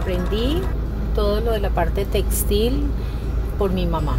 aprendí todo lo de la parte textil por mi mamá.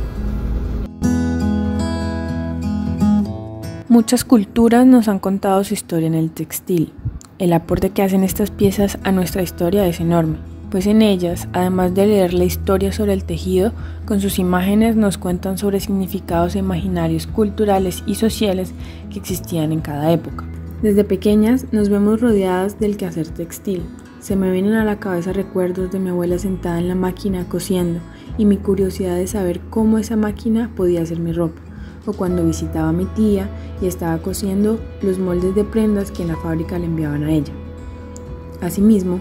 Muchas culturas nos han contado su historia en el textil. El aporte que hacen estas piezas a nuestra historia es enorme, pues en ellas, además de leer la historia sobre el tejido, con sus imágenes nos cuentan sobre significados imaginarios culturales y sociales que existían en cada época. Desde pequeñas nos vemos rodeadas del quehacer textil. Se me vienen a la cabeza recuerdos de mi abuela sentada en la máquina cosiendo y mi curiosidad de saber cómo esa máquina podía hacer mi ropa o cuando visitaba a mi tía y estaba cosiendo los moldes de prendas que en la fábrica le enviaban a ella. Asimismo,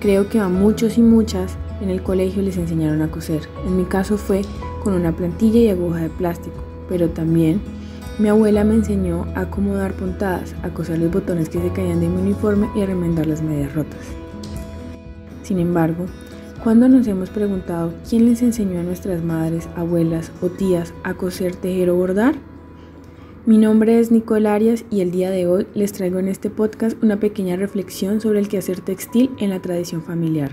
creo que a muchos y muchas en el colegio les enseñaron a coser. En mi caso fue con una plantilla y aguja de plástico, pero también mi abuela me enseñó a acomodar puntadas, a coser los botones que se caían de mi uniforme y a remendar las medias rotas. Sin embargo, ¿Cuándo nos hemos preguntado quién les enseñó a nuestras madres, abuelas o tías a coser, tejer o bordar? Mi nombre es Nicole Arias y el día de hoy les traigo en este podcast una pequeña reflexión sobre el quehacer textil en la tradición familiar.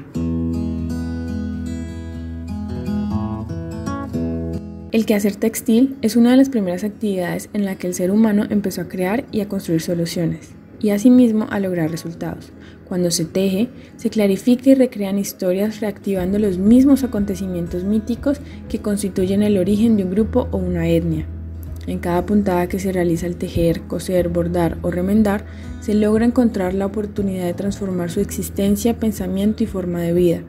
El quehacer textil es una de las primeras actividades en la que el ser humano empezó a crear y a construir soluciones y asimismo a lograr resultados. Cuando se teje, se clarifica y recrean historias reactivando los mismos acontecimientos míticos que constituyen el origen de un grupo o una etnia. En cada puntada que se realiza al tejer, coser, bordar o remendar, se logra encontrar la oportunidad de transformar su existencia, pensamiento y forma de vida,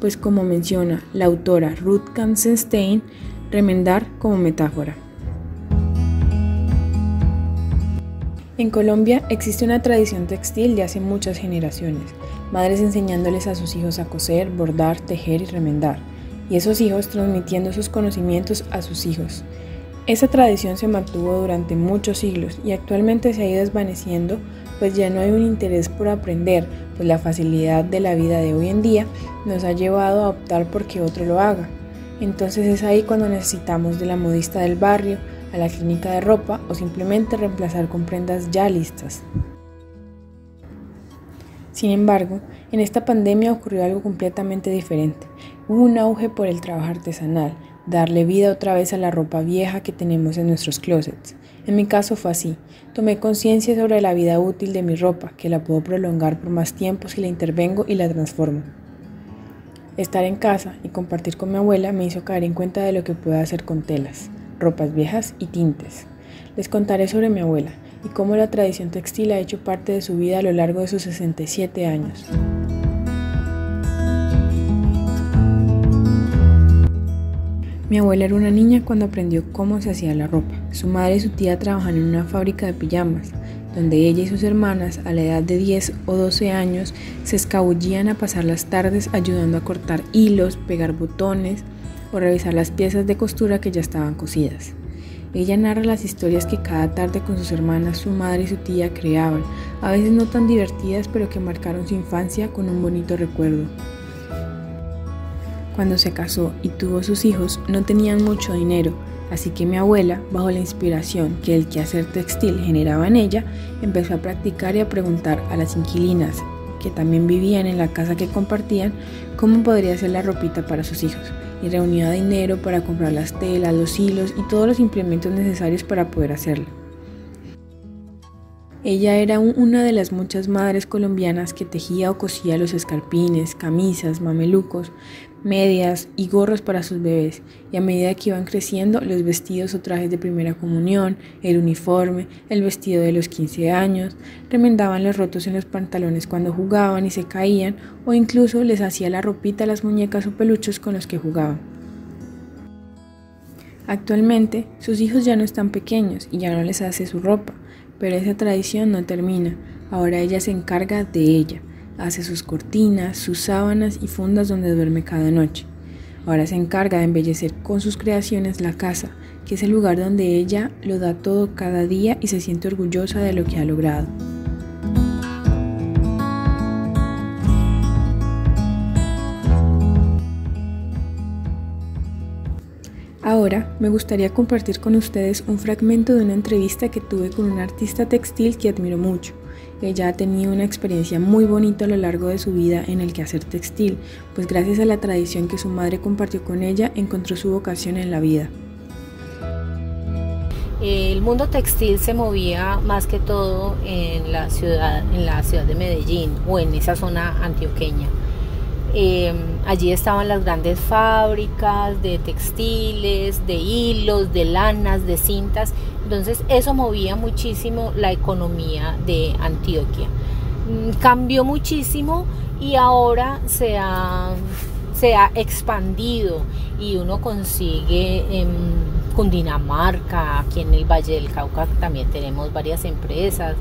pues como menciona la autora Ruth Kansenstein, remendar como metáfora. En Colombia existe una tradición textil de hace muchas generaciones, madres enseñándoles a sus hijos a coser, bordar, tejer y remendar, y esos hijos transmitiendo sus conocimientos a sus hijos. Esa tradición se mantuvo durante muchos siglos y actualmente se ha ido desvaneciendo, pues ya no hay un interés por aprender, pues la facilidad de la vida de hoy en día nos ha llevado a optar por que otro lo haga. Entonces es ahí cuando necesitamos de la modista del barrio, a la clínica de ropa o simplemente reemplazar con prendas ya listas. Sin embargo, en esta pandemia ocurrió algo completamente diferente. Hubo un auge por el trabajo artesanal, darle vida otra vez a la ropa vieja que tenemos en nuestros closets. En mi caso fue así. Tomé conciencia sobre la vida útil de mi ropa, que la puedo prolongar por más tiempo si la intervengo y la transformo. Estar en casa y compartir con mi abuela me hizo caer en cuenta de lo que puedo hacer con telas ropas viejas y tintes. Les contaré sobre mi abuela y cómo la tradición textil ha hecho parte de su vida a lo largo de sus 67 años. Mi abuela era una niña cuando aprendió cómo se hacía la ropa. Su madre y su tía trabajan en una fábrica de pijamas, donde ella y sus hermanas, a la edad de 10 o 12 años, se escabullían a pasar las tardes ayudando a cortar hilos, pegar botones, o revisar las piezas de costura que ya estaban cosidas. Ella narra las historias que cada tarde con sus hermanas, su madre y su tía creaban, a veces no tan divertidas pero que marcaron su infancia con un bonito recuerdo. Cuando se casó y tuvo sus hijos no tenían mucho dinero, así que mi abuela, bajo la inspiración que el quehacer textil generaba en ella, empezó a practicar y a preguntar a las inquilinas que también vivían en la casa que compartían cómo podría ser la ropita para sus hijos y reunía dinero para comprar las telas, los hilos y todos los implementos necesarios para poder hacerlo. Ella era una de las muchas madres colombianas que tejía o cosía los escarpines, camisas, mamelucos, medias y gorros para sus bebés, y a medida que iban creciendo, los vestidos o trajes de primera comunión, el uniforme, el vestido de los 15 años, remendaban los rotos en los pantalones cuando jugaban y se caían, o incluso les hacía la ropita a las muñecas o peluchos con los que jugaban. Actualmente, sus hijos ya no están pequeños y ya no les hace su ropa, pero esa tradición no termina, ahora ella se encarga de ella hace sus cortinas, sus sábanas y fundas donde duerme cada noche. Ahora se encarga de embellecer con sus creaciones la casa, que es el lugar donde ella lo da todo cada día y se siente orgullosa de lo que ha logrado. Ahora me gustaría compartir con ustedes un fragmento de una entrevista que tuve con un artista textil que admiro mucho ella ha tenido una experiencia muy bonita a lo largo de su vida en el quehacer textil, pues gracias a la tradición que su madre compartió con ella, encontró su vocación en la vida. El mundo textil se movía más que todo en la ciudad, en la ciudad de Medellín o en esa zona antioqueña. Em, allí estaban las grandes fábricas de textiles, de hilos, de lanas, de cintas. Entonces eso movía muchísimo la economía de Antioquia. Mm, cambió muchísimo y ahora se ha, se ha expandido y uno consigue... Em, Cundinamarca, aquí en el Valle del Cauca también tenemos varias empresas.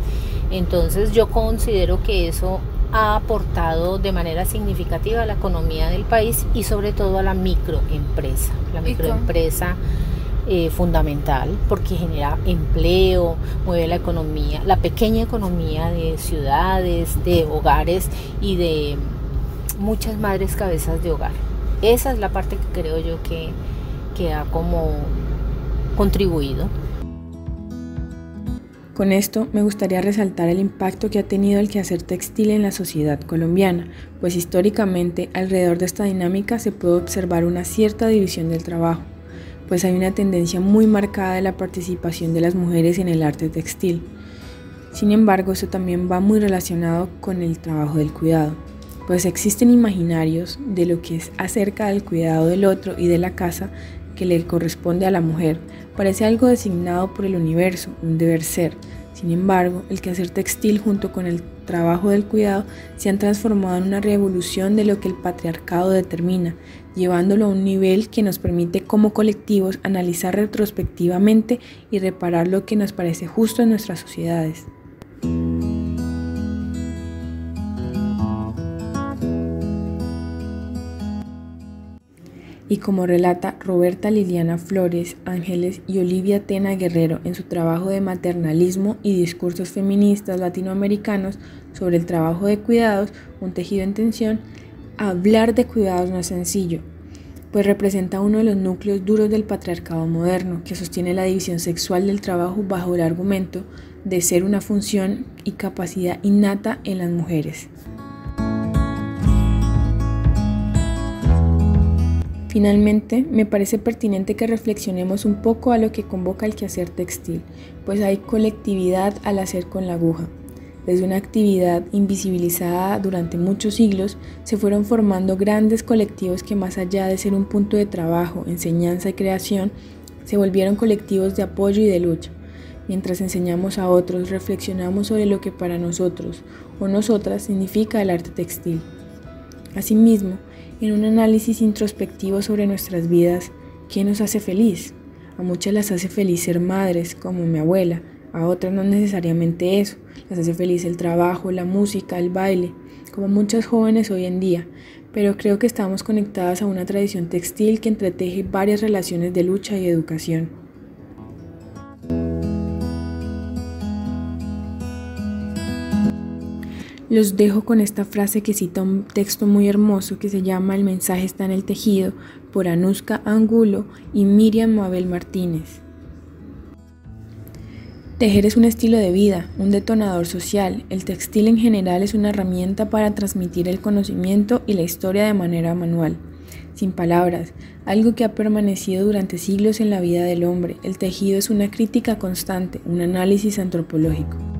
Entonces yo considero que eso ha aportado de manera significativa a la economía del país y sobre todo a la microempresa. La microempresa eh, fundamental porque genera empleo, mueve la economía, la pequeña economía de ciudades, de hogares y de muchas madres cabezas de hogar. Esa es la parte que creo yo que, que ha como contribuido. Con esto me gustaría resaltar el impacto que ha tenido el quehacer textil en la sociedad colombiana, pues históricamente alrededor de esta dinámica se puede observar una cierta división del trabajo, pues hay una tendencia muy marcada de la participación de las mujeres en el arte textil. Sin embargo, eso también va muy relacionado con el trabajo del cuidado, pues existen imaginarios de lo que es acerca del cuidado del otro y de la casa que le corresponde a la mujer, parece algo designado por el universo, un deber ser. Sin embargo, el quehacer textil junto con el trabajo del cuidado se han transformado en una revolución de lo que el patriarcado determina, llevándolo a un nivel que nos permite como colectivos analizar retrospectivamente y reparar lo que nos parece justo en nuestras sociedades. Y como relata Roberta Liliana Flores Ángeles y Olivia Tena Guerrero en su trabajo de maternalismo y discursos feministas latinoamericanos sobre el trabajo de cuidados, un tejido en tensión, hablar de cuidados no es sencillo, pues representa uno de los núcleos duros del patriarcado moderno, que sostiene la división sexual del trabajo bajo el argumento de ser una función y capacidad innata en las mujeres. Finalmente, me parece pertinente que reflexionemos un poco a lo que convoca el quehacer textil, pues hay colectividad al hacer con la aguja. Desde una actividad invisibilizada durante muchos siglos, se fueron formando grandes colectivos que más allá de ser un punto de trabajo, enseñanza y creación, se volvieron colectivos de apoyo y de lucha. Mientras enseñamos a otros, reflexionamos sobre lo que para nosotros o nosotras significa el arte textil. Asimismo, en un análisis introspectivo sobre nuestras vidas, ¿qué nos hace feliz? A muchas las hace feliz ser madres, como mi abuela, a otras no necesariamente eso, las hace feliz el trabajo, la música, el baile, como muchas jóvenes hoy en día, pero creo que estamos conectadas a una tradición textil que entreteje varias relaciones de lucha y educación. Los dejo con esta frase que cita un texto muy hermoso que se llama El mensaje está en el tejido por Anuska Angulo y Miriam Mabel Martínez. Tejer es un estilo de vida, un detonador social. El textil en general es una herramienta para transmitir el conocimiento y la historia de manera manual. Sin palabras, algo que ha permanecido durante siglos en la vida del hombre. El tejido es una crítica constante, un análisis antropológico.